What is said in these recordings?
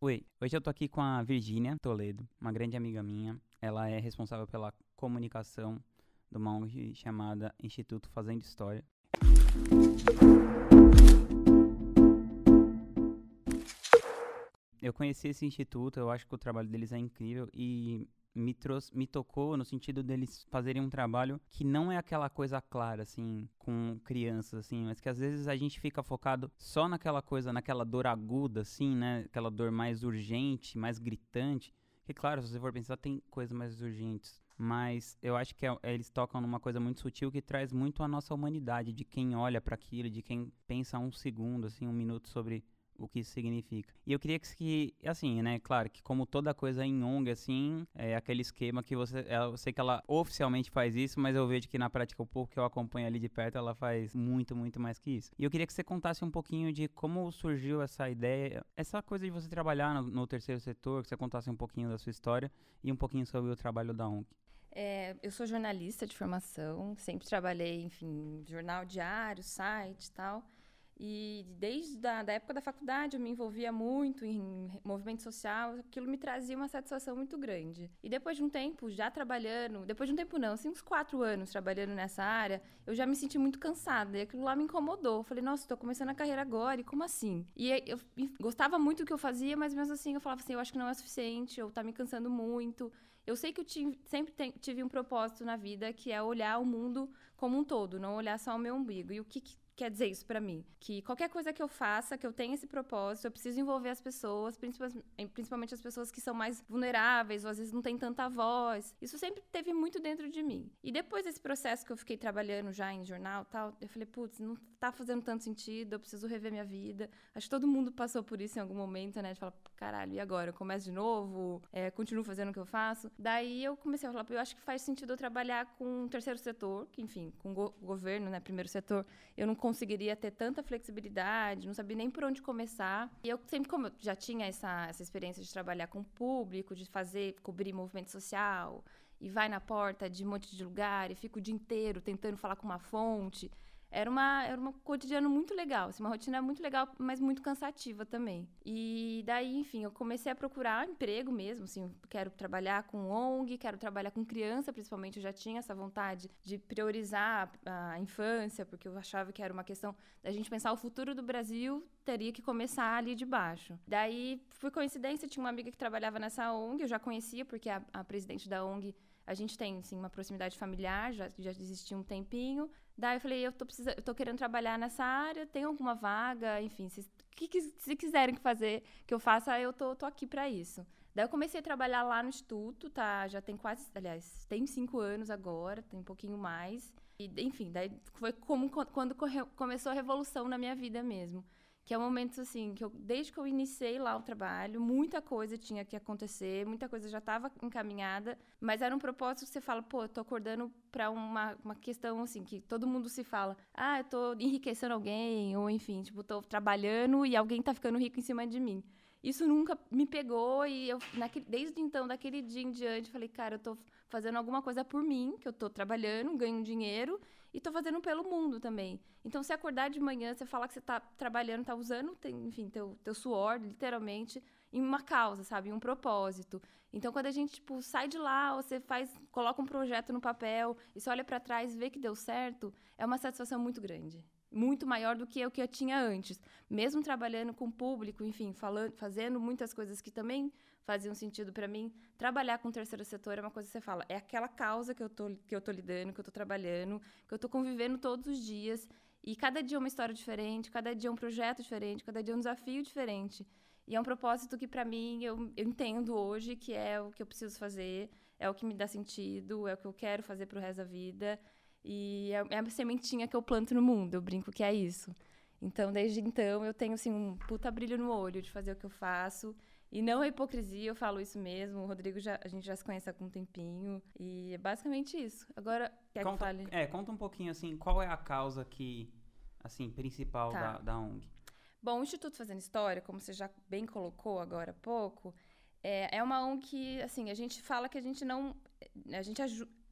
Oi, hoje eu tô aqui com a Virgínia Toledo, uma grande amiga minha. Ela é responsável pela comunicação de uma ONG chamada Instituto Fazendo História. Eu conheci esse instituto, eu acho que o trabalho deles é incrível e me trouxe, me tocou no sentido deles fazerem um trabalho que não é aquela coisa clara, assim, com crianças, assim, mas que às vezes a gente fica focado só naquela coisa, naquela dor aguda, assim, né? Aquela dor mais urgente, mais gritante. Que, claro, se você for pensar, tem coisas mais urgentes. Mas eu acho que é, eles tocam numa coisa muito sutil que traz muito a nossa humanidade, de quem olha para aquilo, de quem pensa um segundo, assim, um minuto sobre o que isso significa. E eu queria que, assim, né, claro, que como toda coisa em ONG, assim, é aquele esquema que você, eu sei que ela oficialmente faz isso, mas eu vejo que na prática o pouco que eu acompanho ali de perto, ela faz muito, muito mais que isso. E eu queria que você contasse um pouquinho de como surgiu essa ideia, essa coisa de você trabalhar no, no terceiro setor, que você contasse um pouquinho da sua história e um pouquinho sobre o trabalho da ONG. É, eu sou jornalista de formação, sempre trabalhei, enfim, jornal diário, site e tal. E desde a da época da faculdade eu me envolvia muito em movimento social, aquilo me trazia uma satisfação muito grande. E depois de um tempo, já trabalhando, depois de um tempo não, assim, uns quatro anos trabalhando nessa área, eu já me senti muito cansada e aquilo lá me incomodou. Eu falei, nossa, estou começando a carreira agora, e como assim? E eu gostava muito do que eu fazia, mas mesmo assim eu falava assim, eu acho que não é suficiente, ou tá me cansando muito. Eu sei que eu sempre tive um propósito na vida, que é olhar o mundo como um todo, não olhar só o meu umbigo. E o que, que quer dizer isso para mim? Que qualquer coisa que eu faça, que eu tenha esse propósito, eu preciso envolver as pessoas, principalmente as pessoas que são mais vulneráveis ou às vezes não têm tanta voz. Isso sempre teve muito dentro de mim. E depois desse processo que eu fiquei trabalhando já em jornal tal, eu falei, putz, não tá fazendo tanto sentido, eu preciso rever minha vida. Acho que todo mundo passou por isso em algum momento, né? De falar, caralho, e agora? Eu começo de novo? É, continuo fazendo o que eu faço? Daí eu comecei a falar, eu acho que faz sentido eu trabalhar com o terceiro setor, que enfim, com o go governo, né? Primeiro setor, eu não conseguiria ter tanta flexibilidade, não sabia nem por onde começar. E eu sempre, como eu já tinha essa, essa experiência de trabalhar com o público, de fazer, cobrir movimento social, e vai na porta de um monte de lugar e fica o dia inteiro tentando falar com uma fonte era uma era um cotidiano muito legal, assim, uma rotina muito legal, mas muito cansativa também. E daí, enfim, eu comecei a procurar emprego mesmo, assim, quero trabalhar com ONG, quero trabalhar com criança, principalmente eu já tinha essa vontade de priorizar a infância, porque eu achava que era uma questão da gente pensar o futuro do Brasil teria que começar ali de baixo. Daí, por coincidência, tinha uma amiga que trabalhava nessa ONG, eu já conhecia porque a, a presidente da ONG a gente tem, assim, uma proximidade familiar, já, já existia um tempinho. Daí eu falei, eu tô, precisa, eu tô querendo trabalhar nessa área, tem alguma vaga, enfim, se, que, se quiserem fazer que eu faça, eu tô, tô aqui para isso. Daí eu comecei a trabalhar lá no Instituto, tá? Já tem quase, aliás, tem cinco anos agora, tem um pouquinho mais. E, enfim, daí foi como quando começou a revolução na minha vida mesmo que é um momento assim que eu, desde que eu iniciei lá o trabalho, muita coisa tinha que acontecer, muita coisa já estava encaminhada, mas era um propósito que você fala, pô, eu tô acordando para uma, uma questão assim que todo mundo se fala, ah, eu tô enriquecendo alguém ou enfim, tipo, tô trabalhando e alguém tá ficando rico em cima de mim. Isso nunca me pegou e eu naquele, desde então, daquele dia em diante, falei, cara, eu tô fazendo alguma coisa por mim, que eu tô trabalhando, ganho dinheiro e tô fazendo pelo mundo também. Então, se acordar de manhã, você falar que você tá trabalhando, tá usando, tem, enfim, teu, teu suor, literalmente, em uma causa, sabe? Em um propósito. Então, quando a gente, tipo, sai de lá, você faz, coloca um projeto no papel e você olha para trás vê que deu certo, é uma satisfação muito grande. Muito maior do que o que eu tinha antes. Mesmo trabalhando com o público, enfim, falando, fazendo muitas coisas que também faziam sentido para mim. Trabalhar com o terceiro setor é uma coisa que você fala, é aquela causa que eu tô, que eu tô lidando, que eu tô trabalhando, que eu tô convivendo todos os dias. E cada dia é uma história diferente, cada dia é um projeto diferente, cada dia é um desafio diferente. E é um propósito que, para mim, eu, eu, entendo hoje que é o que eu preciso fazer, é o que me dá sentido, é o que eu quero fazer pro resto da vida. E é, é a sementinha que eu planto no mundo, eu brinco que é isso. Então, desde então, eu tenho, assim, um puta brilho no olho de fazer o que eu faço e não é hipocrisia, eu falo isso mesmo. O Rodrigo já, a gente já se conhece há algum tempinho. E é basicamente isso. Agora, quer conta, que fale? É, conta um pouquinho assim, qual é a causa que, assim, principal tá. da, da ONG? Bom, o Instituto Fazendo História, como você já bem colocou agora há pouco, é, é uma ONG que, assim, a gente fala que a gente não. A gente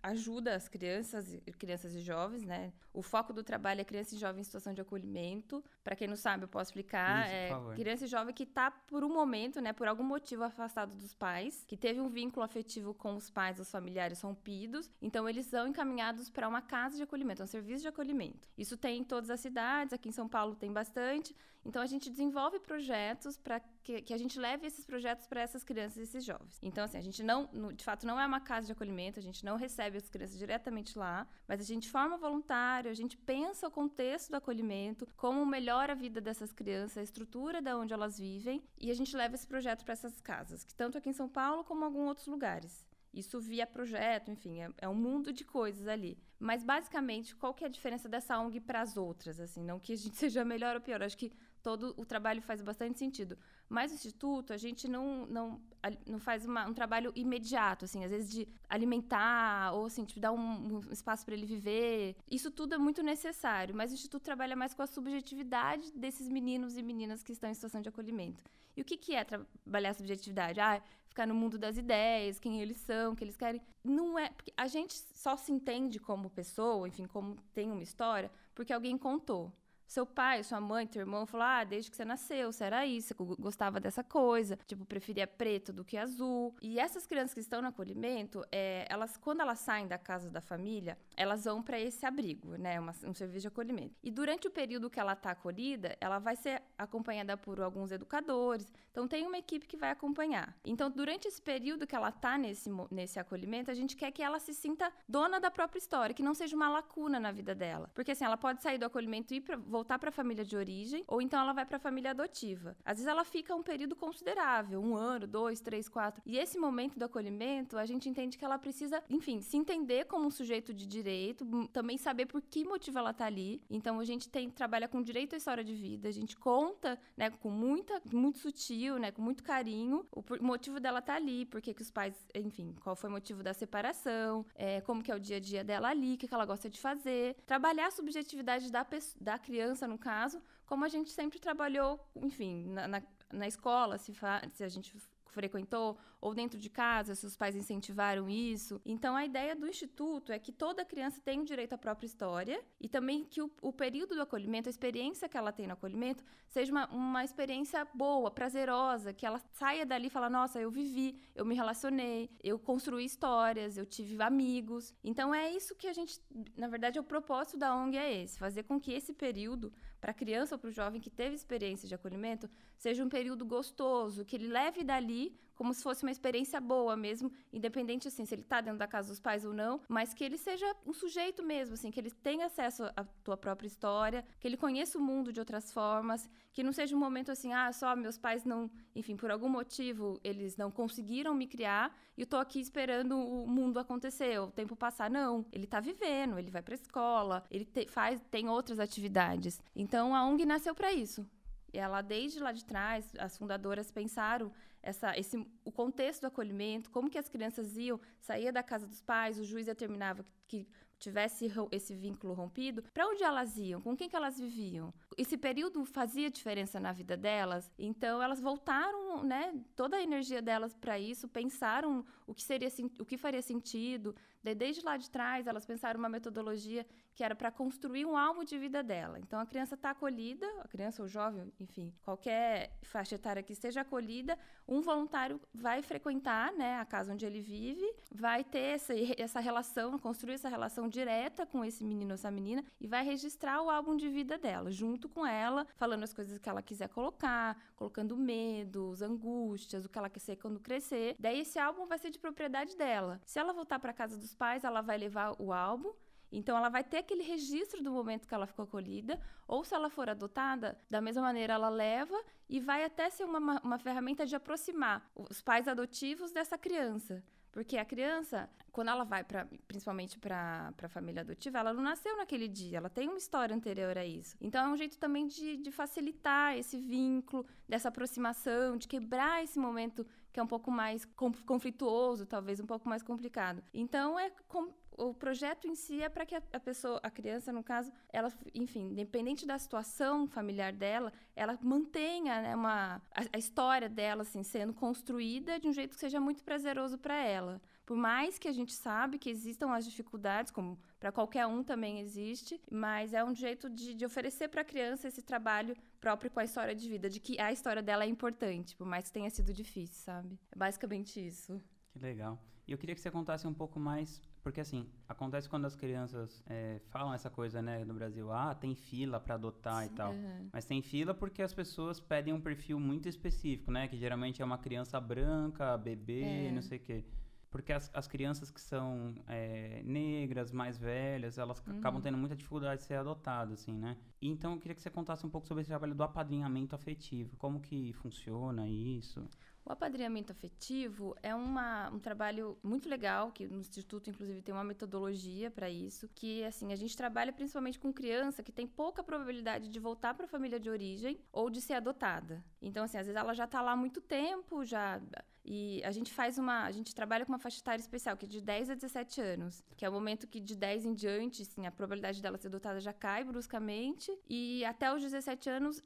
ajuda as crianças, crianças e jovens, né? O foco do trabalho é criança e jovem em situação de acolhimento. Para quem não sabe, eu posso explicar. Isso, é criança e jovem que está por um momento, né, por algum motivo afastado dos pais, que teve um vínculo afetivo com os pais, os familiares rompidos. Então eles são encaminhados para uma casa de acolhimento, um serviço de acolhimento. Isso tem em todas as cidades, aqui em São Paulo tem bastante. Então a gente desenvolve projetos para que, que, a gente leve esses projetos para essas crianças e esses jovens. Então, assim, a gente não, de fato, não é uma casa de acolhimento, a gente não recebe as crianças diretamente lá, mas a gente forma voluntário, a gente pensa o contexto do acolhimento, como melhora a vida dessas crianças, a estrutura da onde elas vivem, e a gente leva esse projeto para essas casas, que tanto aqui em São Paulo como em alguns outros lugares. Isso via projeto, enfim, é, é, um mundo de coisas ali. Mas basicamente, qual que é a diferença dessa ONG para as outras? Assim, não que a gente seja melhor ou pior, acho que todo o trabalho faz bastante sentido. Mas o instituto, a gente não, não, não faz uma, um trabalho imediato, assim, às vezes de alimentar ou assim, tipo, dar um, um espaço para ele viver. Isso tudo é muito necessário, mas o instituto trabalha mais com a subjetividade desses meninos e meninas que estão em situação de acolhimento. E o que, que é trabalhar a subjetividade? Ah, ficar no mundo das ideias, quem eles são, o que eles querem. Não é. Porque a gente só se entende como pessoa, enfim, como tem uma história, porque alguém contou. Seu pai, sua mãe, teu irmão falou: ah, desde que você nasceu, você era isso, você gostava dessa coisa, tipo, preferia preto do que azul. E essas crianças que estão no acolhimento, é, elas, quando elas saem da casa da família, elas vão para esse abrigo, né? Uma, um serviço de acolhimento. E durante o período que ela está acolhida, ela vai ser acompanhada por alguns educadores. Então, tem uma equipe que vai acompanhar. Então, durante esse período que ela está nesse, nesse acolhimento, a gente quer que ela se sinta dona da própria história, que não seja uma lacuna na vida dela. Porque, assim, ela pode sair do acolhimento e ir pra, voltar para a família de origem, ou então ela vai para a família adotiva. Às vezes ela fica um período considerável, um ano, dois, três, quatro. E esse momento do acolhimento, a gente entende que ela precisa, enfim, se entender como um sujeito de direito, também saber por que motivo ela está ali. Então a gente tem trabalha com direito à história de vida, a gente conta, né, com muita, muito sutil, né, com muito carinho, o motivo dela estar tá ali, porque que os pais, enfim, qual foi o motivo da separação, é, como que é o dia a dia dela ali, o que, que ela gosta de fazer, trabalhar a subjetividade da, da criança no caso, como a gente sempre trabalhou, enfim, na, na, na escola, se, se a gente frequentou, ou dentro de casa, se os pais incentivaram isso. Então, a ideia do Instituto é que toda criança tem o direito à própria história e também que o, o período do acolhimento, a experiência que ela tem no acolhimento, seja uma, uma experiência boa, prazerosa, que ela saia dali e fala: Nossa, eu vivi, eu me relacionei, eu construí histórias, eu tive amigos. Então, é isso que a gente, na verdade, é o propósito da ONG é esse: fazer com que esse período para a criança ou para o jovem que teve experiência de acolhimento seja um período gostoso, que ele leve dali como se fosse uma experiência boa mesmo, independente assim se ele está dentro da casa dos pais ou não, mas que ele seja um sujeito mesmo, assim, que ele tenha acesso à tua própria história, que ele conheça o mundo de outras formas, que não seja um momento assim, ah, só meus pais não, enfim, por algum motivo eles não conseguiram me criar e eu tô aqui esperando o mundo acontecer, o tempo passar, não. Ele está vivendo, ele vai para escola, ele te, faz tem outras atividades. Então a ONG nasceu para isso. Ela desde lá de trás, as fundadoras pensaram essa, esse, o contexto do acolhimento, como que as crianças iam, saía da casa dos pais, o juiz determinava que, que tivesse esse vínculo rompido, para onde elas iam, com quem que elas viviam. Esse período fazia diferença na vida delas, então elas voltaram, né, toda a energia delas para isso, pensaram o que seria o que faria sentido. Desde lá de trás, elas pensaram uma metodologia que era para construir um alvo de vida dela. Então a criança está acolhida, a criança ou jovem, enfim, qualquer faixa etária que esteja acolhida, um voluntário vai frequentar, né, a casa onde ele vive, vai ter essa, essa relação, construir essa relação direta com esse menino ou essa menina e vai registrar o álbum de vida dela, junto com ela, falando as coisas que ela quiser colocar, colocando medos, angústias, o que ela quer ser quando crescer. Daí esse álbum vai ser de propriedade dela. Se ela voltar para casa dos pais, ela vai levar o álbum então, ela vai ter aquele registro do momento que ela ficou acolhida, ou se ela for adotada, da mesma maneira ela leva e vai até ser uma, uma ferramenta de aproximar os pais adotivos dessa criança. Porque a criança, quando ela vai para, principalmente para a família adotiva, ela não nasceu naquele dia, ela tem uma história anterior a isso. Então é um jeito também de, de facilitar esse vínculo, dessa aproximação, de quebrar esse momento que é um pouco mais conflituoso, talvez um pouco mais complicado. Então é com, o projeto em si é para que a, pessoa, a criança, no caso, ela, enfim, independente da situação familiar dela, ela mantenha né, uma, a, a história dela assim, sendo construída de um jeito que seja muito prazeroso para ela. Por mais que a gente sabe que existam as dificuldades, como para qualquer um também existe, mas é um jeito de, de oferecer para a criança esse trabalho próprio com a história de vida, de que a história dela é importante, por mais que tenha sido difícil, sabe? É basicamente isso. Que legal. E eu queria que você contasse um pouco mais, porque assim, acontece quando as crianças é, falam essa coisa, né, no Brasil, ah, tem fila para adotar Sim, e tal. Uhum. Mas tem fila porque as pessoas pedem um perfil muito específico, né, que geralmente é uma criança branca, bebê, é. não sei o quê. Porque as, as crianças que são é, negras, mais velhas, elas uhum. acabam tendo muita dificuldade de ser adotadas, assim, né? E então eu queria que você contasse um pouco sobre esse trabalho do apadrinhamento afetivo. Como que funciona isso? O apadrinhamento afetivo é uma, um trabalho muito legal, que no Instituto, inclusive, tem uma metodologia para isso, que, assim, a gente trabalha principalmente com criança que tem pouca probabilidade de voltar para a família de origem ou de ser adotada. Então, assim, às vezes ela já está lá há muito tempo, já e a gente faz uma. A gente trabalha com uma faixa etária especial, que é de 10 a 17 anos. Que é o momento que de 10 em diante, assim, a probabilidade dela ser adotada já cai bruscamente. E até os 17 anos,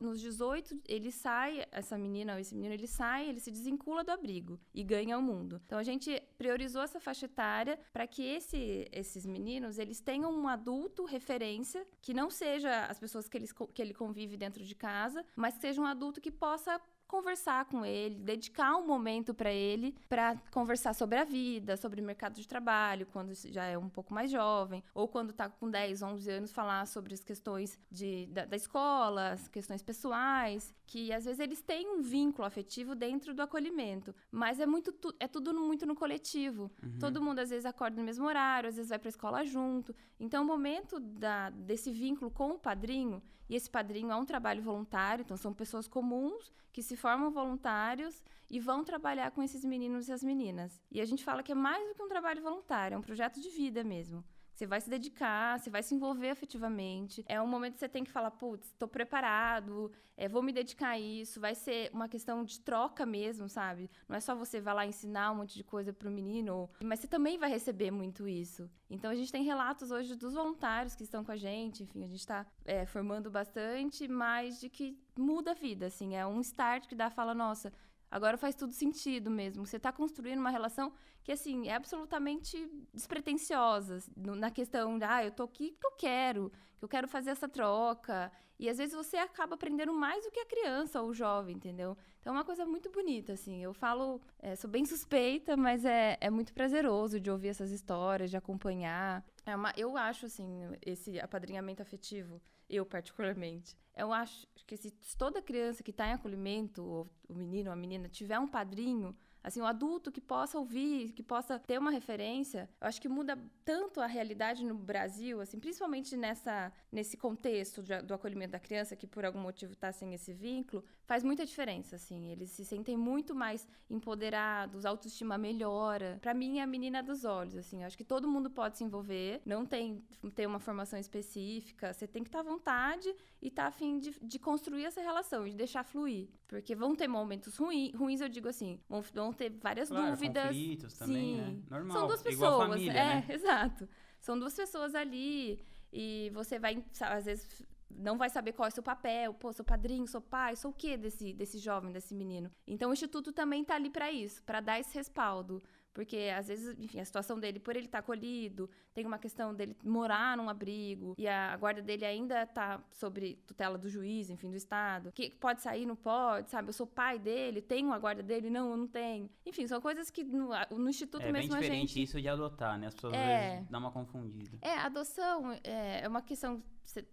nos 18, ele sai, essa menina ou esse menino, ele sai, ele se desvincula do abrigo e ganha o mundo. Então a gente priorizou essa faixa etária para que esse, esses meninos eles tenham um adulto referência, que não seja as pessoas que, eles, que ele convive dentro de casa, mas que seja um adulto que possa conversar com ele, dedicar um momento para ele, para conversar sobre a vida, sobre o mercado de trabalho, quando já é um pouco mais jovem, ou quando está com 10, 11 anos, falar sobre as questões de, da, da escola, as questões pessoais, que às vezes eles têm um vínculo afetivo dentro do acolhimento, mas é muito é tudo muito no coletivo. Uhum. Todo mundo às vezes acorda no mesmo horário, às vezes vai para a escola junto. Então o momento da, desse vínculo com o padrinho, e esse padrinho é um trabalho voluntário, então são pessoas comuns que se formam voluntários e vão trabalhar com esses meninos e as meninas. E a gente fala que é mais do que um trabalho voluntário, é um projeto de vida mesmo. Você vai se dedicar, você vai se envolver afetivamente. É um momento que você tem que falar, putz, estou preparado, é, vou me dedicar a isso. Vai ser uma questão de troca mesmo, sabe? Não é só você vai lá ensinar um monte de coisa para o menino, mas você também vai receber muito isso. Então a gente tem relatos hoje dos voluntários que estão com a gente, enfim, a gente está é, formando bastante, mas de que muda a vida, assim, é um start que dá, fala, nossa, Agora faz tudo sentido mesmo. Você está construindo uma relação que, assim, é absolutamente despretensiosa. Na questão de, ah, eu tô aqui porque eu quero, que eu quero fazer essa troca. E às vezes você acaba aprendendo mais do que a criança ou o jovem, entendeu? Então é uma coisa muito bonita, assim. Eu falo, é, sou bem suspeita, mas é, é muito prazeroso de ouvir essas histórias, de acompanhar. É uma, eu acho, assim, esse apadrinhamento afetivo, eu particularmente, eu acho que se toda criança que está em acolhimento, ou o menino ou a menina, tiver um padrinho, assim, um adulto que possa ouvir, que possa ter uma referência, eu acho que muda tanto a realidade no Brasil, assim, principalmente nessa, nesse contexto de, do acolhimento da criança, que por algum motivo está sem esse vínculo, faz muita diferença, assim, eles se sentem muito mais empoderados, a autoestima melhora. Para mim, é a menina dos olhos, assim, eu acho que todo mundo pode se envolver, não tem ter uma formação específica, você tem que estar tá à vontade e estar tá afim de, de construir essa relação, de deixar fluir, porque vão ter momentos ruins, ruins eu digo assim, vão, vão ter várias claro, dúvidas. Conflitos também, né? Normal. São duas pessoas. Família, é, né? exato. São duas pessoas ali e você vai, às vezes, não vai saber qual é o seu papel, pô, sou padrinho, sou pai, sou o quê desse, desse jovem, desse menino. Então o instituto também tá ali para isso, para dar esse respaldo. Porque, às vezes, enfim, a situação dele, por ele estar tá acolhido, tem uma questão dele morar num abrigo, e a guarda dele ainda está sobre tutela do juiz, enfim, do Estado. Que pode sair, não pode, sabe? Eu sou pai dele, tenho a guarda dele? Não, eu não tenho. Enfim, são coisas que no, no Instituto é mesmo a gente... É bem diferente isso de adotar, né? As pessoas é... às vezes dão uma confundida. É, adoção é, é uma questão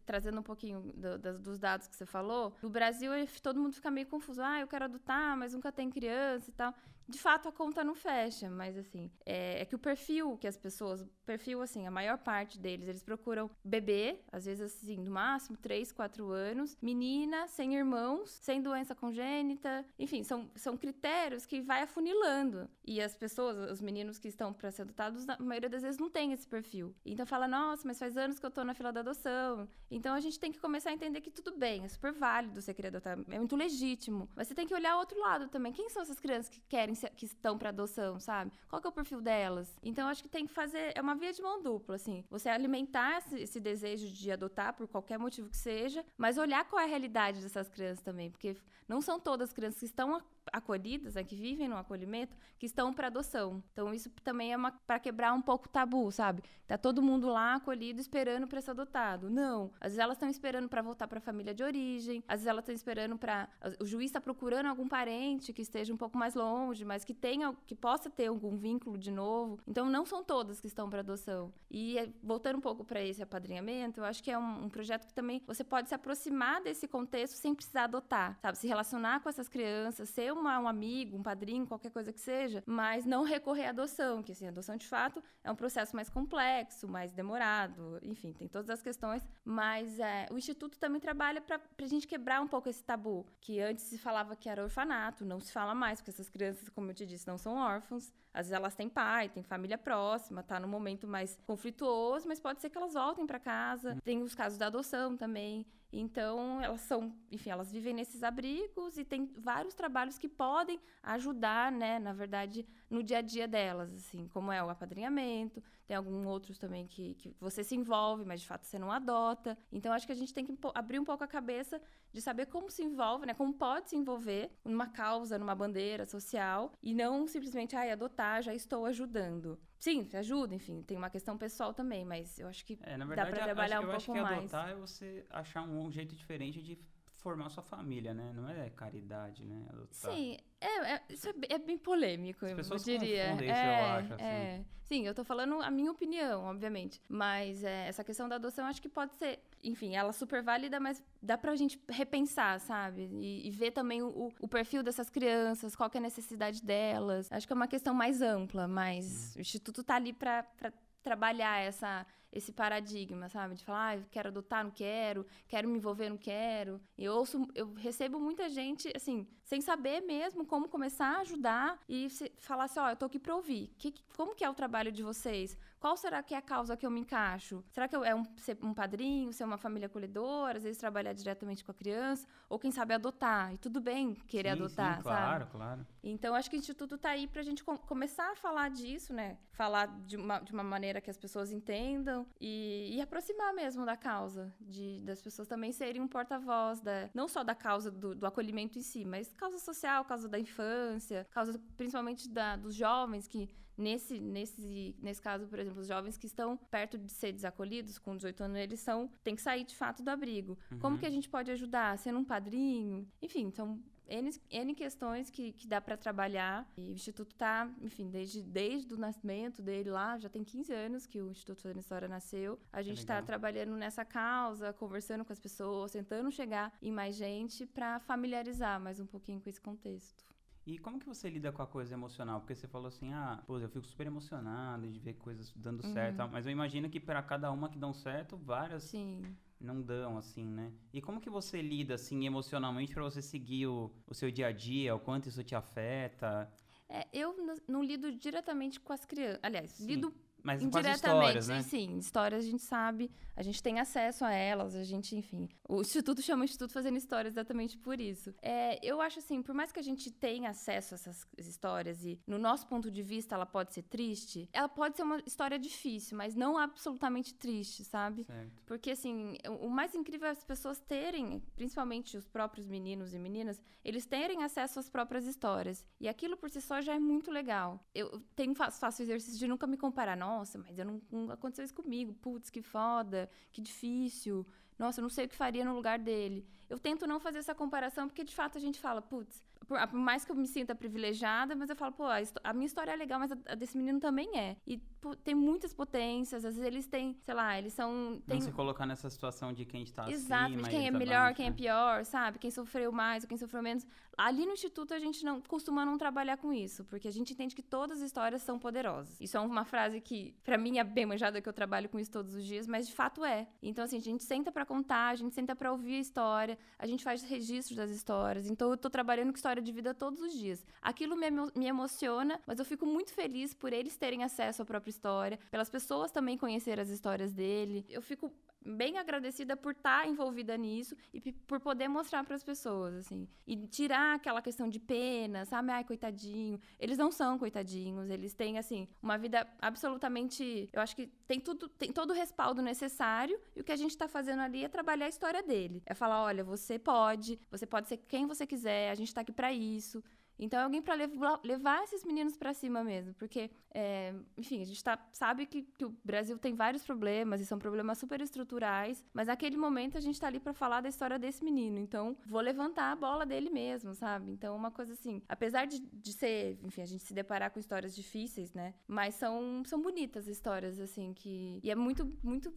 trazendo um pouquinho do, das, dos dados que você falou, no Brasil todo mundo fica meio confuso. Ah, eu quero adotar, mas nunca tem criança e tal de fato a conta não fecha, mas assim, é, é, que o perfil que as pessoas, perfil assim, a maior parte deles, eles procuram bebê, às vezes assim, no máximo 3, 4 anos, menina, sem irmãos, sem doença congênita, enfim, são, são critérios que vai afunilando. E as pessoas, os meninos que estão para ser adotados, na maioria das vezes não tem esse perfil. Então fala, nossa, mas faz anos que eu tô na fila da adoção. Então a gente tem que começar a entender que tudo bem, é super válido você querer adotar, é muito legítimo. Mas você tem que olhar o outro lado também. Quem são essas crianças que querem, que estão para adoção, sabe? Qual que é o perfil delas? Então acho que tem que fazer, é uma via de mão dupla, assim. Você alimentar esse, esse desejo de adotar por qualquer motivo que seja, mas olhar qual é a realidade dessas crianças também, porque não são todas as crianças que estão acolhidas, né, que vivem no acolhimento, que estão para adoção. Então isso também é para quebrar um pouco o tabu, sabe? Tá todo mundo lá acolhido esperando para ser adotado. Não, às vezes elas estão esperando para voltar para a família de origem, às vezes elas estão esperando para o juiz está procurando algum parente que esteja um pouco mais longe, mas que tenha que possa ter algum vínculo de novo. Então não são todas que estão para adoção. E eh, voltando um pouco para esse apadrinhamento, eu acho que é um, um projeto que também você pode se aproximar desse contexto sem precisar adotar, sabe? Se relacionar com essas crianças, ser uma, um amigo, um padrinho, qualquer coisa que seja, mas não recorrer à adoção, que assim, a adoção de fato é um processo mais complexo, mais demorado, enfim, tem todas as questões, mas é, o Instituto também trabalha para a gente quebrar um pouco esse tabu, que antes se falava que era orfanato, não se fala mais, porque essas crianças, como eu te disse, não são órfãos, às vezes elas têm pai, têm família próxima, tá num momento mais conflituoso, mas pode ser que elas voltem para casa. Tem os casos da adoção também. Então, elas são, enfim, elas vivem nesses abrigos e tem vários trabalhos que podem ajudar, né, na verdade, no dia a dia delas, assim, como é o apadrinhamento, tem alguns outros também que, que você se envolve, mas de fato você não adota. Então, acho que a gente tem que abrir um pouco a cabeça de saber como se envolve, né, como pode se envolver numa causa, numa bandeira social, e não simplesmente, ai, adotar, já estou ajudando. Sim, ajuda, enfim, tem uma questão pessoal também, mas eu acho que é, verdade, dá para trabalhar acho, um pouco mais. Eu acho que adotar é você achar um jeito diferente de formar sua família, né? Não é caridade, né? Adotar. Sim, é, é, isso é, é, bem polêmico, As eu diria. Isso, é, eu acho, assim. É. Sim, eu tô falando a minha opinião, obviamente. Mas é, essa questão da adoção, acho que pode ser, enfim, ela é super válida, mas dá pra gente repensar, sabe? E, e ver também o, o, perfil dessas crianças, qual é a necessidade delas. Acho que é uma questão mais ampla, mas hum. o Instituto tá ali pra, pra trabalhar essa esse paradigma, sabe? De falar, ah, quero adotar, não quero, quero me envolver, não quero. Eu ouço, eu recebo muita gente, assim, sem saber mesmo como começar a ajudar e falar assim, ó, oh, eu tô aqui para ouvir. Que, como que é o trabalho de vocês? Qual será que é a causa que eu me encaixo? Será que eu, é um, ser um padrinho, ser uma família acolhedora, às vezes trabalhar diretamente com a criança, ou quem sabe adotar? E tudo bem querer sim, adotar, sim, claro, sabe? claro. Então, acho que o Instituto está aí para a gente com, começar a falar disso, né? Falar de uma, de uma maneira que as pessoas entendam e, e aproximar mesmo da causa, de, das pessoas também serem um porta-voz, não só da causa do, do, acolhimento em si, mas causa social, causa da infância, causa principalmente da, dos jovens que Nesse, nesse, nesse caso, por exemplo, os jovens que estão perto de ser desacolhidos, com 18 anos, eles são, têm que sair de fato do abrigo. Uhum. Como que a gente pode ajudar? Sendo um padrinho? Enfim, são N, N questões que, que dá para trabalhar. E o Instituto está, enfim, desde, desde o nascimento dele lá, já tem 15 anos que o Instituto Fazendo História nasceu. A gente está trabalhando nessa causa, conversando com as pessoas, tentando chegar em mais gente para familiarizar mais um pouquinho com esse contexto. E como que você lida com a coisa emocional? Porque você falou assim, ah, pô, eu fico super emocionado de ver coisas dando uhum. certo, mas eu imagino que para cada uma que dão certo, várias Sim. Não dão, assim, né? E como que você lida, assim, emocionalmente para você seguir o, o seu dia a dia, o quanto isso te afeta? É, eu não lido diretamente com as crianças. Aliás, Sim. lido mas Indiretamente, histórias, né? sim. Histórias a gente sabe, a gente tem acesso a elas, a gente, enfim. O Instituto chama o Instituto Fazendo Histórias exatamente por isso. É, eu acho assim, por mais que a gente tenha acesso a essas histórias e, no nosso ponto de vista, ela pode ser triste, ela pode ser uma história difícil, mas não absolutamente triste, sabe? Certo. Porque, assim, o mais incrível é as pessoas terem, principalmente os próprios meninos e meninas, eles terem acesso às próprias histórias. E aquilo por si só já é muito legal. Eu tenho, faço, faço exercício de nunca me comparar. Não, nossa, mas eu não, não aconteceu isso comigo. Putz, que foda, que difícil. Nossa, eu não sei o que faria no lugar dele. Eu tento não fazer essa comparação porque de fato a gente fala, putz, por, por, mais que eu me sinta privilegiada, mas eu falo, pô, a, a minha história é legal, mas a, a, desse menino também é. E pô, tem muitas potências, às vezes eles têm, sei lá, eles são. Tem... Não se colocar nessa situação de quem está Exato, acima, de quem é melhor, quem é pior, sabe? Quem sofreu mais ou quem sofreu menos. Ali no Instituto a gente não costuma não trabalhar com isso, porque a gente entende que todas as histórias são poderosas. Isso é uma frase que, para mim, é bem manjada que eu trabalho com isso todos os dias, mas de fato é. Então, assim, a gente senta para contar, a gente senta para ouvir a história, a gente faz registros das histórias. Então, eu tô trabalhando com história de vida todos os dias. Aquilo me, me emociona, mas eu fico muito feliz por eles terem acesso à própria história, pelas pessoas também conhecerem as histórias dele. Eu fico bem agradecida por estar tá envolvida nisso e por poder mostrar para as pessoas, assim. E tirar aquela questão de pena, sabe? Ai, coitadinho. Eles não são coitadinhos, eles têm, assim, uma vida absolutamente. Eu acho que tem tudo, tem todo o respaldo necessário e o que a gente está fazendo ali é trabalhar a história dele. É falar: olha, você pode, você pode ser quem você quiser, a gente está aqui para isso. Então, é alguém para levar esses meninos para cima mesmo, porque, é, enfim, a gente tá, sabe que, que, o Brasil tem vários problemas e são problemas super estruturais, mas naquele momento a gente está ali para falar da história desse menino. Então, vou levantar a bola dele mesmo, sabe? Então, uma coisa assim, apesar de, de ser, enfim, a gente se deparar com histórias difíceis, né? Mas são, são bonitas histórias, assim, que. E é muito, muito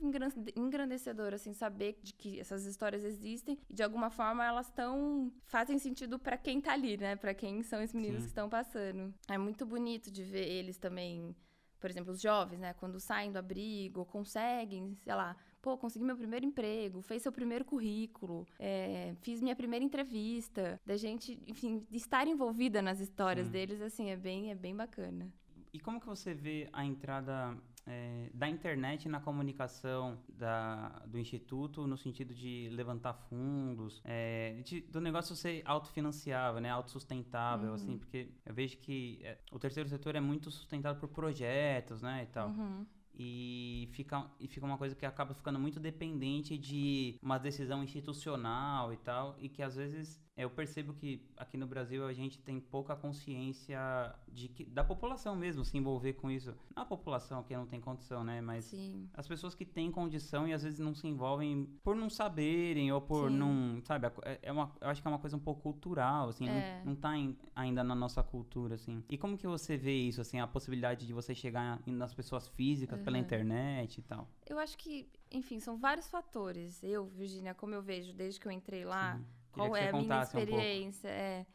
engrandecedor, assim, saber de que essas histórias existem e de alguma forma elas estão. fazem sentido para quem tá ali, né? Para quem são esses meninos Sim. que estão passando. É muito bonito de ver eles também, por exemplo, os jovens, né? Quando saem do abrigo, conseguem, sei lá, pô, consegui meu primeiro emprego, fez seu primeiro currículo, é, fiz minha primeira entrevista, da gente, enfim, estar envolvida nas histórias Sim. deles, assim, é bem, é bem bacana. E como que você vê a entrada é, da internet na comunicação da, do Instituto, no sentido de levantar fundos, é, de, do negócio ser autofinanciável, né, autossustentável, assim, uhum. assim, porque eu vejo que é, o terceiro setor é muito sustentado por projetos, né, e tal. Uhum e fica, e fica uma coisa que acaba ficando muito dependente de uma decisão institucional e tal, e que às vezes eu percebo que aqui no Brasil a gente tem pouca consciência de que, da população mesmo se envolver com isso. Não a população que não tem condição, né? Mas Sim. as pessoas que têm condição e às vezes não se envolvem por não saberem ou por Sim. não. Sabe? É, é uma, eu acho que é uma coisa um pouco cultural, assim. É. Não, não tá em, ainda na nossa cultura, assim. E como que você vê isso, assim? A possibilidade de você chegar nas pessoas físicas uhum. pela internet e tal? Eu acho que, enfim, são vários fatores. Eu, Virginia, como eu vejo desde que eu entrei lá. Sim qual é a minha experiência. Um é,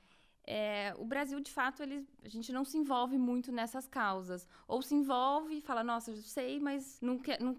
é, o Brasil, de fato, ele, a gente não se envolve muito nessas causas. Ou se envolve e fala, nossa, eu sei, mas não, quer, não,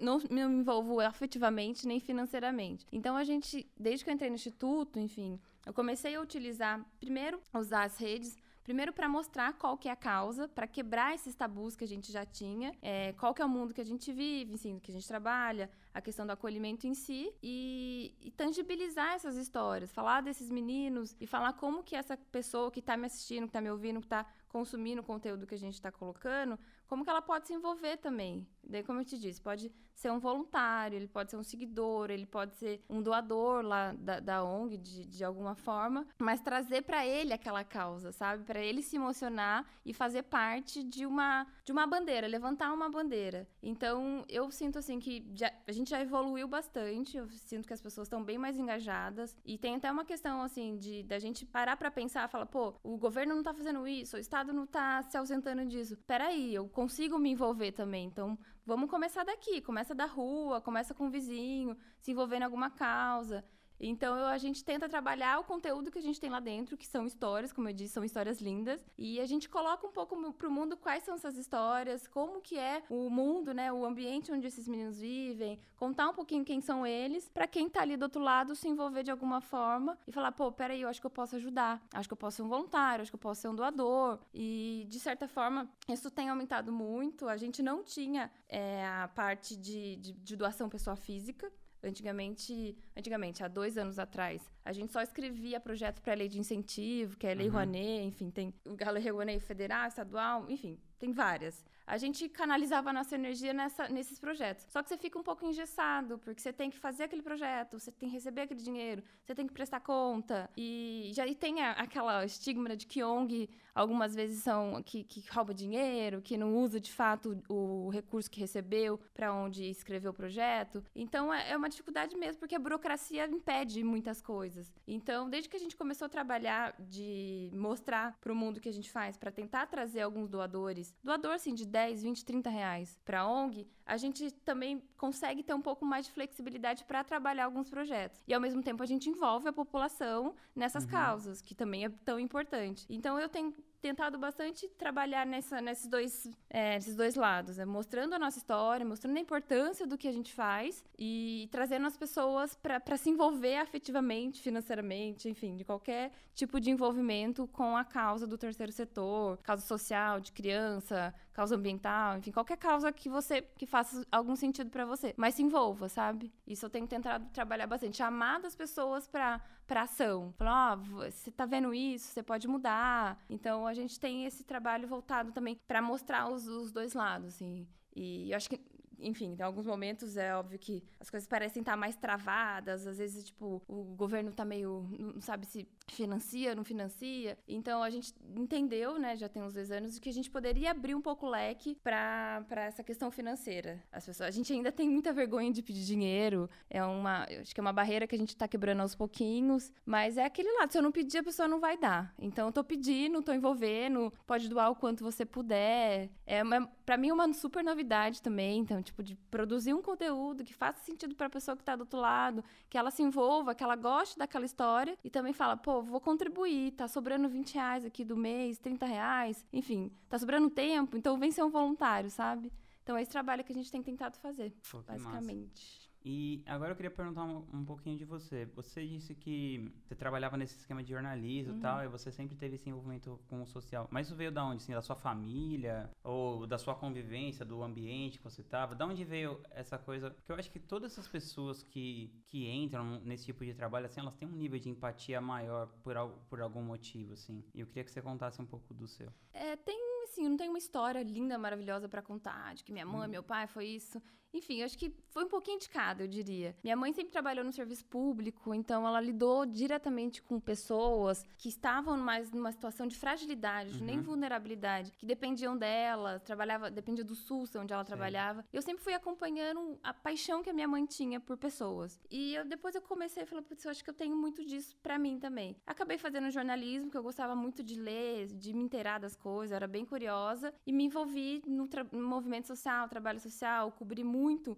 não, não, me envolvo afetivamente nem financeiramente. Então, a gente, desde que eu entrei no Instituto, enfim, eu comecei a utilizar, primeiro, usar as redes Primeiro, para mostrar qual que é a causa, para quebrar esses tabus que a gente já tinha, é, qual que é o mundo que a gente vive, que a gente trabalha, a questão do acolhimento em si e, e, tangibilizar essas histórias, falar desses meninos e falar como que essa pessoa que está me assistindo, que está me ouvindo, que está consumindo o conteúdo que a gente está colocando, como que ela pode se envolver também. Daí, como eu te disse, pode ser um voluntário, ele pode ser um seguidor, ele pode ser um doador lá da, da ONG de, de alguma forma, mas trazer para ele aquela causa, sabe? Para ele se emocionar e fazer parte de uma, de uma bandeira, levantar uma bandeira. Então, eu sinto assim que já, a gente já evoluiu bastante, eu sinto que as pessoas estão bem mais engajadas e tem até uma questão assim de da gente parar para pensar, falar, pô, o governo não tá fazendo isso, o estado não tá se ausentando disso. Peraí, eu consigo me envolver também. Então, vamos começar daqui, começa da rua, começa com o vizinho, se envolver em alguma causa. Então eu, a gente tenta trabalhar o conteúdo que a gente tem lá dentro, que são histórias, como eu disse, são histórias lindas, e a gente coloca um pouco pro mundo quais são essas histórias, como que é o mundo, né, o ambiente onde esses meninos vivem, contar um pouquinho quem são eles, para quem tá ali do outro lado se envolver de alguma forma e falar, pô, peraí, eu acho que eu posso ajudar, acho que eu posso ser um voluntário, acho que eu posso ser um doador, e de certa forma isso tem aumentado muito. A gente não tinha é, a parte de, de, de doação pessoa física, Antigamente, antigamente, há dois anos atrás, a gente só escrevia projeto para a lei de incentivo, que é a lei uhum. Rouanet, enfim, tem a lei Rouanet federal, estadual, enfim, tem várias a gente canalizava a nossa energia nessa, nesses projetos. Só que você fica um pouco engessado, porque você tem que fazer aquele projeto, você tem que receber aquele dinheiro, você tem que prestar conta. E já e tem a, aquela estigma de que ONG algumas vezes são que, que rouba dinheiro, que não usa de fato o, o recurso que recebeu para onde escreveu o projeto. Então é, é uma dificuldade mesmo, porque a burocracia impede muitas coisas. Então, desde que a gente começou a trabalhar de mostrar para o mundo que a gente faz, para tentar trazer alguns doadores, doador assim de 10 10, 20, 30 reais para a ONG, a gente também consegue ter um pouco mais de flexibilidade para trabalhar alguns projetos. E ao mesmo tempo a gente envolve a população nessas uhum. causas, que também é tão importante. Então eu tenho tentado bastante trabalhar nessa, nesses, dois, é, nesses dois lados, né? mostrando a nossa história, mostrando a importância do que a gente faz e trazendo as pessoas para se envolver afetivamente, financeiramente, enfim, de qualquer tipo de envolvimento com a causa do terceiro setor, causa social, de criança, causa ambiental, enfim, qualquer causa que você que faça algum sentido para você, mas se envolva, sabe? Isso eu tenho tentado trabalhar bastante, chamar as pessoas para para ação. Falar, ó, oh, você tá vendo isso, você pode mudar. Então a gente tem esse trabalho voltado também para mostrar os, os dois lados, assim. E eu acho que enfim, em alguns momentos é óbvio que as coisas parecem estar mais travadas, às vezes, tipo, o governo tá meio. não sabe se financia, não financia. Então a gente entendeu, né, já tem uns dois anos, que a gente poderia abrir um pouco o leque para essa questão financeira. As pessoas, a gente ainda tem muita vergonha de pedir dinheiro, é uma, acho que é uma barreira que a gente está quebrando aos pouquinhos, mas é aquele lado, se eu não pedir, a pessoa não vai dar. Então eu tô pedindo, tô envolvendo, pode doar o quanto você puder. É para mim uma super novidade também, então, tipo, de produzir um conteúdo que faça sentido para a pessoa que está do outro lado, que ela se envolva, que ela goste daquela história e também fala, pô, vou contribuir, tá sobrando 20 reais aqui do mês, 30 reais, enfim, tá sobrando tempo, então vem ser um voluntário, sabe? Então é esse trabalho que a gente tem tentado fazer, Pô, basicamente. Massa. E agora eu queria perguntar um, um, pouquinho de você. Você disse que você trabalhava nesse esquema de jornalismo e uhum. tal, e você sempre teve esse envolvimento com o social. Mas isso veio da onde? Assim, da sua família? Ou da sua convivência, do ambiente que você estava? Da onde veio essa coisa? Porque eu acho que todas essas pessoas que, que entram nesse tipo de trabalho, assim, elas têm um nível de empatia maior por, por algum motivo, assim. E eu queria que você contasse um pouco do seu. É, tem assim, não tenho uma história linda, maravilhosa para contar, de que minha mãe, hum. meu pai foi isso. Enfim, acho que foi um pouquinho de cada, eu diria. Minha mãe sempre trabalhou no serviço público, então ela lidou diretamente com pessoas que estavam mais numa situação de fragilidade, uhum. nem vulnerabilidade, que dependiam dela, trabalhava, dependia do SUS onde ela Sim. trabalhava. Eu sempre fui acompanhando a paixão que a minha mãe tinha por pessoas. E eu, depois eu comecei a falar, putz, eu acho que eu tenho muito disso para mim também. Acabei fazendo jornalismo, que eu gostava muito de ler, de me inteirar das coisas, era bem curiosa, e me envolvi no, no movimento social, trabalho social, cobri muito muito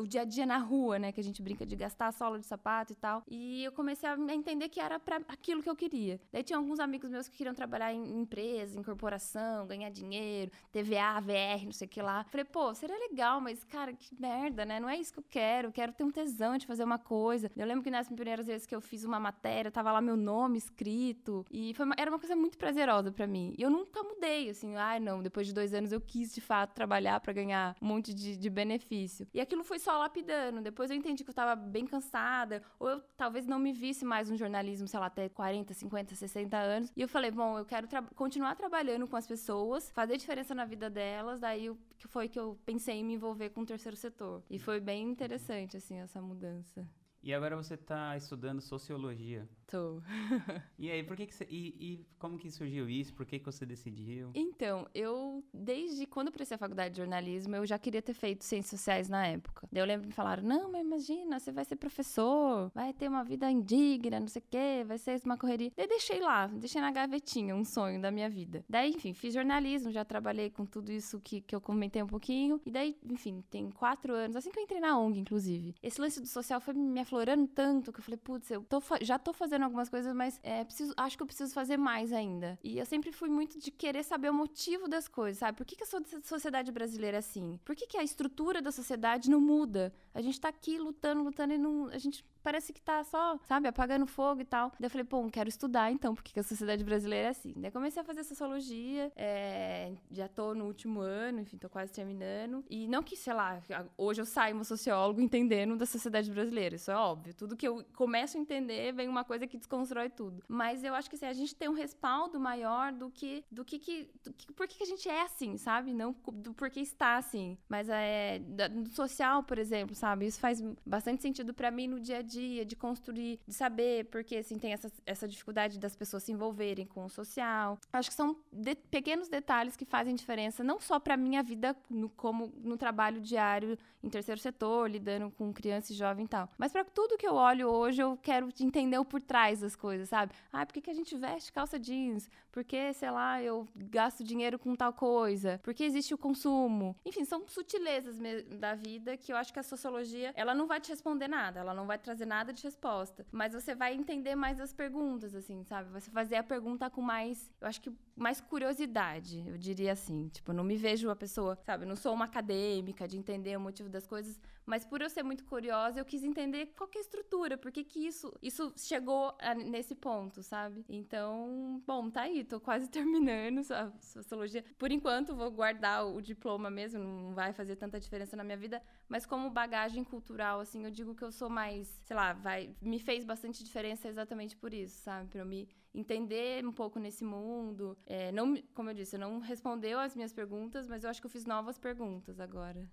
o dia a dia na rua, né? Que a gente brinca de gastar a sola de sapato e tal. E eu comecei a entender que era para aquilo que eu queria. Daí tinha alguns amigos meus que queriam trabalhar em empresa, em corporação, ganhar dinheiro, TVA, VR, não sei o que lá. Falei, pô, seria legal, mas, cara, que merda, né? Não é isso que eu quero. Eu quero ter um tesão de fazer uma coisa. Eu lembro que nas primeiras vezes que eu fiz uma matéria, tava lá meu nome escrito. E uma, era uma coisa muito prazerosa para mim. E eu nunca mudei, assim, ai, ah, não, depois de dois anos eu quis de fato trabalhar para ganhar um monte de, de benefício. E aquilo foi só lapidando. Depois eu entendi que eu estava bem cansada, ou eu talvez não me visse mais no jornalismo, sei lá, até 40, 50, 60 anos. E eu falei, bom, eu quero tra continuar trabalhando com as pessoas, fazer diferença na vida delas. Daí que foi que eu pensei em me envolver com o terceiro setor. E foi bem interessante, assim, essa mudança. E agora você está estudando sociologia. Tô. e aí, por que, que você. E, e, como que surgiu isso? Por que, que você decidiu? Então, eu, desde quando eu prestei a faculdade de jornalismo, eu já queria ter feito ciências sociais na época. Daí eu lembro que me falaram: não, mas imagina, você vai ser professor, vai ter uma vida indigna, não sei o quê, vai ser uma correria. Daí deixei lá, deixei na gavetinha um sonho da minha vida. Daí, enfim, fiz jornalismo, já trabalhei com tudo isso que, que eu comentei um pouquinho. E daí, enfim, tem quatro anos, assim que eu entrei na ONG, inclusive. Esse lance do social foi me aflorando tanto que eu falei: putz, eu tô, já tô fazendo fazendo algumas coisas, mas é, preciso, acho que eu preciso fazer mais ainda. E eu sempre fui muito de querer saber o motivo das coisas, sabe? Por que, que a sociedade brasileira é assim? Por que, que a estrutura da sociedade não muda? A gente tá aqui lutando, lutando e não, a gente parece que tá só, sabe, apagando fogo e tal. Daí eu falei, pô, quero estudar então, porque a sociedade brasileira é assim. Daí comecei a fazer sociologia, é, já tô no último ano, enfim, tô quase terminando. E não que, sei lá, hoje eu saio uma sociólogo entendendo da sociedade brasileira, isso é óbvio. Tudo que eu começo a entender vem uma coisa que desconstrói tudo. Mas eu acho que assim, a gente tem um respaldo maior do que, do que, que, do que por que a gente é assim, sabe? Não do porquê está assim. Mas é, do social, por exemplo, sabe? Isso faz bastante sentido para mim no dia a dia dia, de construir, de saber, porque assim tem essa, essa dificuldade das pessoas se envolverem com o social. Acho que são de, pequenos detalhes que fazem diferença, não só para minha vida no, como no trabalho diário em terceiro setor, lidando com criança e jovem e tal, mas para tudo que eu olho hoje, eu quero entender o por trás das coisas, sabe? Ah, por que, que a gente veste calça jeans? Por que, sei lá, eu gasto dinheiro com tal coisa? Por que existe o consumo? Enfim, são sutilezas da vida que eu acho que a sociologia, ela não vai te responder nada, ela não vai trazer nada de resposta. Mas você vai entender mais as perguntas, assim, sabe? Você fazer a pergunta com mais. Eu acho que mais curiosidade, eu diria assim. Tipo, não me vejo a pessoa, sabe? Não sou uma acadêmica de entender o motivo das coisas, mas por eu ser muito curiosa, eu quis entender qual é a estrutura, por que que isso, isso chegou a, nesse ponto, sabe? Então, bom, tá aí, tô quase terminando a sociologia. Por enquanto, vou guardar o diploma mesmo, não vai fazer tanta diferença na minha vida, mas como bagagem cultural, assim, eu digo que eu sou mais, sei lá, vai, me fez bastante diferença exatamente por isso, sabe? Pra eu me entender um pouco nesse mundo. É, não, como eu disse, não respondeu as minhas perguntas, mas eu acho que eu fiz novas perguntas agora.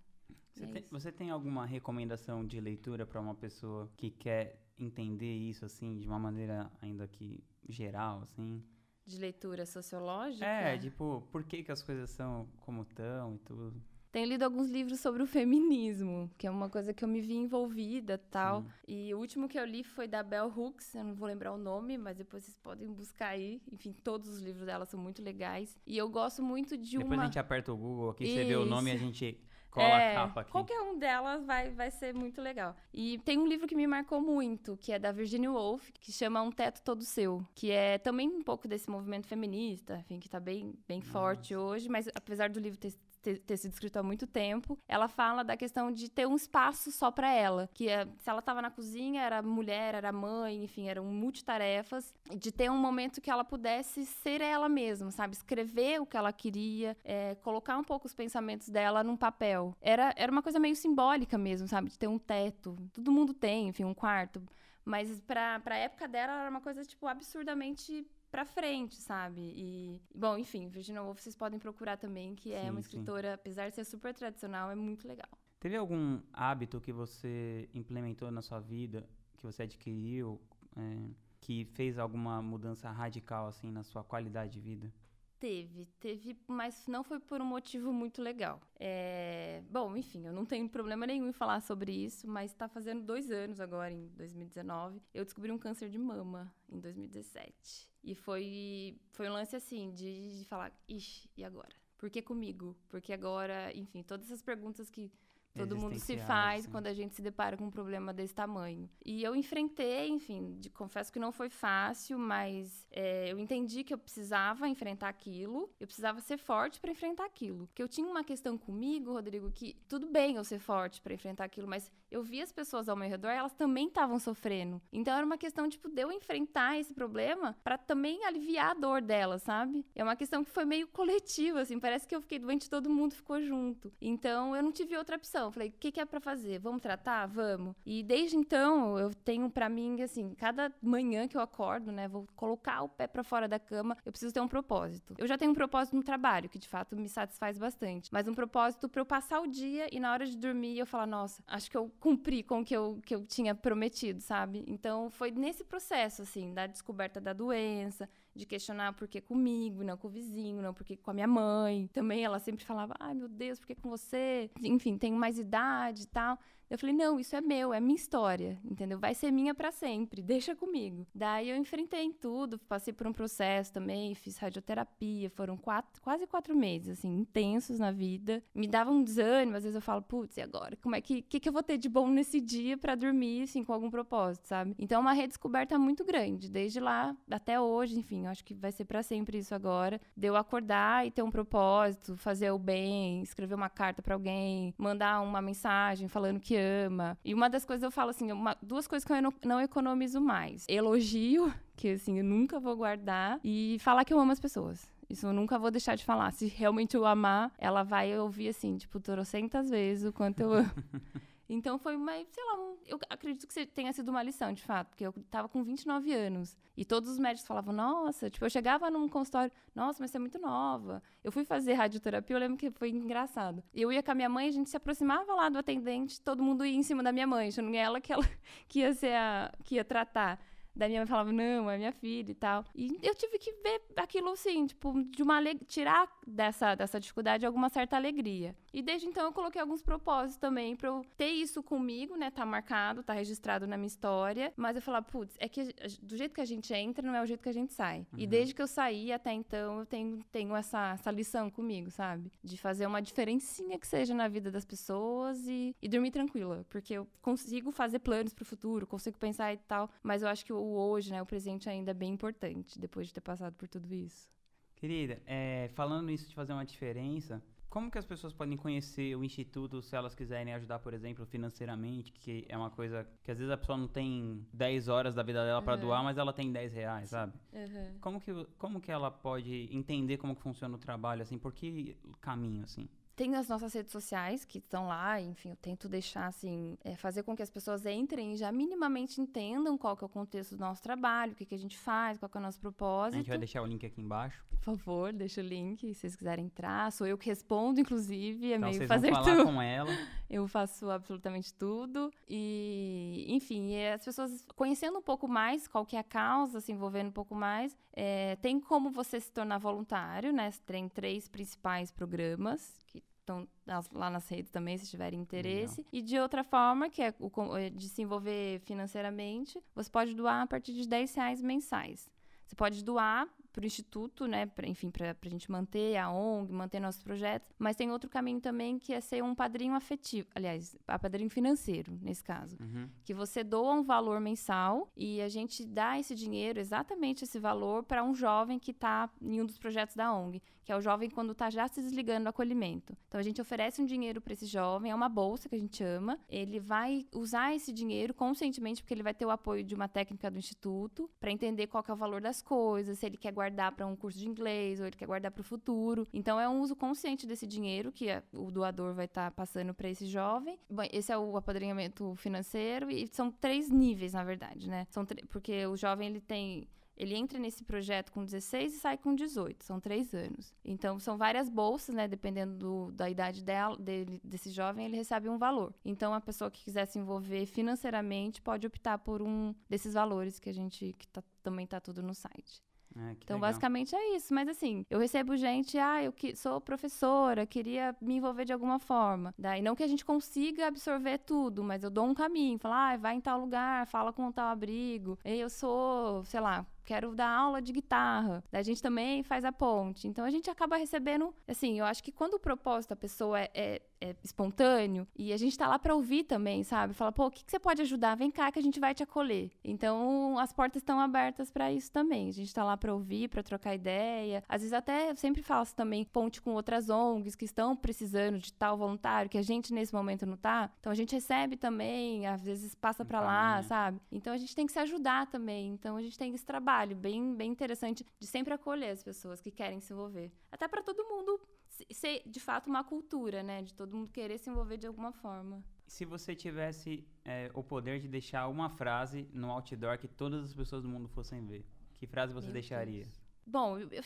Você, é tem, você tem alguma recomendação de leitura para uma pessoa que quer entender isso assim de uma maneira ainda que geral, assim? De leitura sociológica? É, tipo, por que, que as coisas são como estão e tudo. Tenho lido alguns livros sobre o feminismo, que é uma coisa que eu me vi envolvida tal. Sim. E o último que eu li foi da Bell Hooks, eu não vou lembrar o nome, mas depois vocês podem buscar aí. Enfim, todos os livros dela são muito legais. E eu gosto muito de depois uma... Depois a gente aperta o Google aqui, Isso. você vê o nome e a gente cola é, a capa aqui. Qualquer um delas vai, vai ser muito legal. E tem um livro que me marcou muito, que é da Virginia Woolf, que chama Um Teto Todo Seu, que é também um pouco desse movimento feminista, enfim, que tá bem, bem forte hoje, mas apesar do livro ter ter, ter, sido escrito há muito tempo, ela fala da questão de ter um espaço só para ela, que é, se ela estava na cozinha, era mulher, era mãe, enfim, eram multitarefas, de ter um momento que ela pudesse ser ela mesma, sabe? Escrever o que ela queria, é, colocar um pouco os pensamentos dela num papel. Era, era uma coisa meio simbólica mesmo, sabe? De ter um teto. Todo mundo tem, enfim, um quarto. Mas pra, pra época dela era uma coisa, tipo, absurdamente pra frente, sabe? E, bom, enfim, Virginia Woolf vocês podem procurar também, que é sim, uma escritora, sim. apesar de ser super tradicional, é muito legal. Teve algum hábito que você implementou na sua vida, que você adquiriu, é, que fez alguma mudança radical, assim, na sua qualidade de vida? Teve, teve, mas não foi por um motivo muito legal. É, bom, enfim, eu não tenho problema nenhum em falar sobre isso, mas está fazendo dois anos agora, em 2019. Eu descobri um câncer de mama em 2017. E foi, foi um lance assim, de, de falar, ixi, e agora? Por que comigo? Porque agora, enfim, todas essas perguntas que todo mundo se faz sim. quando a gente se depara com um problema desse tamanho. E eu enfrentei, enfim, de, confesso que não foi fácil, mas é, eu entendi que eu precisava enfrentar aquilo, eu precisava ser forte para enfrentar aquilo. Porque eu tinha uma questão comigo, Rodrigo, que tudo bem eu ser forte para enfrentar aquilo, mas eu via as pessoas ao meu redor, elas também estavam sofrendo. Então era uma questão, tipo, de eu enfrentar esse problema para também aliviar a dor delas, sabe? É uma questão que foi meio coletiva, assim, parece que eu fiquei doente todo mundo ficou junto. Então eu não tive outra opção. Falei, o que, que é para fazer? Vamos tratar? Vamos. E desde então eu tenho para mim, assim, cada manhã que eu acordo, né, vou colocar o pé para fora da cama, eu preciso ter um propósito. Eu já tenho um propósito no trabalho, que de fato me satisfaz bastante, mas um propósito para eu passar o dia e na hora de dormir eu falar, nossa, acho que eu cumprir com o que eu, que eu tinha prometido, sabe? Então foi nesse processo, assim, da descoberta da doença, de questionar por que comigo, não com o vizinho, não porque com a minha mãe. Também ela sempre falava, ai meu Deus, por que com você? Enfim, tenho mais idade e tal. Eu falei, não, isso é meu, é minha história, entendeu? Vai ser minha para sempre, deixa comigo. Daí eu enfrentei tudo, passei por um processo também, fiz radioterapia, foram quatro, quase quatro meses, assim, intensos na vida. Me dava um desânimo, às vezes eu falo, putz, e agora? Como é que, que, que eu vou ter de bom nesse dia para dormir, assim, com algum propósito, sabe? Então é uma redescoberta muito grande, desde lá até hoje, enfim, eu acho que vai ser para sempre isso agora. De eu acordar e ter um propósito, fazer o bem, escrever uma carta para alguém, mandar uma mensagem falando que ama. E uma das coisas eu falo assim, uma, duas coisas que eu não, não economizo mais. Elogio, que assim, eu nunca vou guardar, e falar que eu amo as pessoas. Isso eu nunca vou deixar de falar. Se realmente eu amar, ela vai ouvir assim, tipo, trocentas vezes o quanto eu amo. Então foi uma, sei lá, um, eu acredito que tenha sido uma lição, de fato, porque eu tava com 29 anos e todos os médicos falavam, nossa, tipo, eu chegava num consultório, nossa, mas você é muito nova. Eu fui fazer radioterapia, eu lembro que foi engraçado. Eu ia com a minha mãe, a gente se aproximava lá do atendente, todo mundo ia em cima da minha mãe, que ela que, ela, que ia ser a, que ia tratar. Da minha mãe falava, não, é minha filha e tal. E eu tive que ver aquilo assim, tipo, de uma tirar dessa, dessa dificuldade alguma certa alegria. E desde então eu coloquei alguns propósitos também pra eu ter isso comigo, né? Tá marcado, tá registrado na minha história. Mas eu falar, putz, é que do jeito que a gente entra, não é o jeito que a gente sai. Uhum. E desde que eu saí até então, eu tenho, tenho essa, essa lição comigo, sabe? De fazer uma diferencinha que seja na vida das pessoas e, e dormir tranquila. Porque eu consigo fazer planos pro futuro, consigo pensar e tal. Mas eu acho que o hoje, né? O presente ainda é bem importante, depois de ter passado por tudo isso. Querida, é, falando isso de fazer uma diferença, como que as pessoas podem conhecer o Instituto se elas quiserem ajudar, por exemplo, financeiramente, que é uma coisa que às vezes a pessoa não tem 10 horas da vida dela para Uhum. doar, mas ela tem 10 reais, sabe? Uhum. Como que, como que ela pode entender como que funciona o trabalho, assim? Por que caminho, assim? Tem as nossas redes sociais que estão lá, enfim, eu tento deixar assim, é, fazer com que as pessoas entrem e já minimamente entendam qual que é o contexto do nosso trabalho, o que, que a gente faz, qual que é o nosso A propósito. gente vai deixar o link aqui embaixo. Por favor, deixa o link se vocês quiserem entrar. Sou eu que respondo, inclusive, é Então meio vocês fazer vão falar tudo. com ela. Eu faço absolutamente tudo. E, enfim, as pessoas conhecendo um pouco mais qual que é a causa, se envolvendo um pouco mais, é, tem como você se tornar voluntário, né? Tem três principais programas que estão lá nas redes também, se tiverem interesse. E de outra forma, que é o é de se envolver financeiramente, você pode doar a partir de 10 reais mensais. Você pode doar para o Instituto, né? Pra, enfim, para a gente manter a ONG, manter nossos projetos. Mas tem outro caminho também que é ser um padrinho afetivo. Aliás, a padrinho financeiro, nesse caso. Uhum. Que você doa um valor mensal e a gente dá esse dinheiro, exatamente esse valor, para um jovem que está em um dos projetos da ONG, que é o jovem quando está já se desligando do acolhimento. Então a gente oferece um dinheiro para esse jovem, é uma bolsa que a gente ama. Ele vai usar esse dinheiro conscientemente, porque ele vai ter o apoio de uma técnica do instituto para entender qual é o valor das coisas, se ele quer guardar para um curso de inglês ou ele quer guardar para o futuro. Então é um uso consciente desse dinheiro que o doador vai estar passando para esse jovem. Bom, esse é o apadrinhamento financeiro e são três níveis, na verdade, né? São porque o jovem ele tem ele entra nesse projeto com 16 e sai com 18, são três anos. Então, são várias bolsas, né? Dependendo do- da idade dela, dele, desse jovem, ele recebe um valor. Então, a pessoa que quiser se envolver financeiramente pode optar por um desses valores que a gente, que tá- também tá tudo no site. É, que Então, legal. basicamente é isso. Mas assim, eu recebo gente, ah, eu que, sou professora, queria me envolver de alguma forma. Daí, não que a gente consiga absorver tudo, mas eu dou um caminho. Falo, ah, vai em tal lugar, fala com tal abrigo. E eu sou, sei lá, quero dar aula de guitarra. Daí a gente também faz a ponte. Então, a gente acaba recebendo, assim, eu acho que quando o propósito da pessoa é, é- é espontâneo e a gente tá lá pra ouvir também, sabe? Fala, pô, o que, que você pode ajudar? Vem cá que a gente vai te acolher. Então, as portas estão abertas pra isso também. A gente tá lá pra ouvir, pra trocar ideia. Às vezes até eu sempre faço também ponte com outras ONGs que estão precisando de tal voluntário que a gente nesse momento não tá. Então a gente recebe também, às vezes passa pra lá, sabe? Então a gente tem que se ajudar também. Então a gente tem esse trabalho bem bem interessante de sempre acolher as pessoas que querem se envolver. Até pra todo mundo se- ser de fato uma cultura, né, de todo mundo querer se envolver de alguma forma. Se você tivesse é, o poder de deixar uma frase no outdoor que todas as pessoas do mundo fossem ver, que frase você Meu deixaria? Deus. Bom, eu- eu-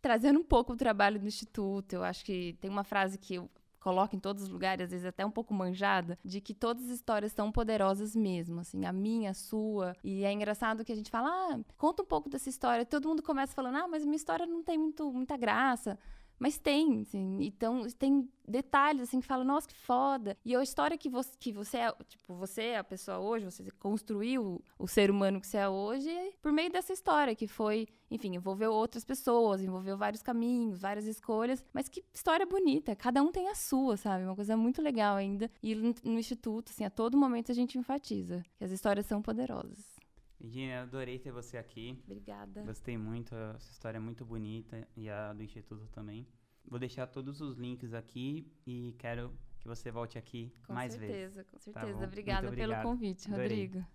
trazendo um pouco o trabalho do Instituto, eu acho que tem uma frase que eu coloco em todos os lugares, às vezes até um pouco manjada, de que todas as histórias são poderosas mesmo, assim, a minha, a sua. E é engraçado que a gente fala, ah, conta um pouco dessa história. Todo mundo começa falando, ah, mas minha história não tem muito, muita graça. Mas tem, assim, então tem detalhes assim que falam, nossa, que foda. E a história que você, que você é, tipo, você é a pessoa hoje, você construiu o ser humano que você é hoje por meio dessa história, que foi, enfim, envolveu outras pessoas, envolveu vários caminhos, várias escolhas, mas que história bonita, cada um tem a sua, sabe? Uma coisa muito legal ainda. E no, no instituto, assim, a todo momento a gente enfatiza que as histórias são poderosas. Eu adorei ter você aqui. Obrigada. Gostei muito, a sua história é muito bonita e a do Instituto também. Vou deixar todos os links aqui e quero que você volte aqui Com mais vezes. certeza, com certeza. Obrigada pelo convite, Adorei. Rodrigo.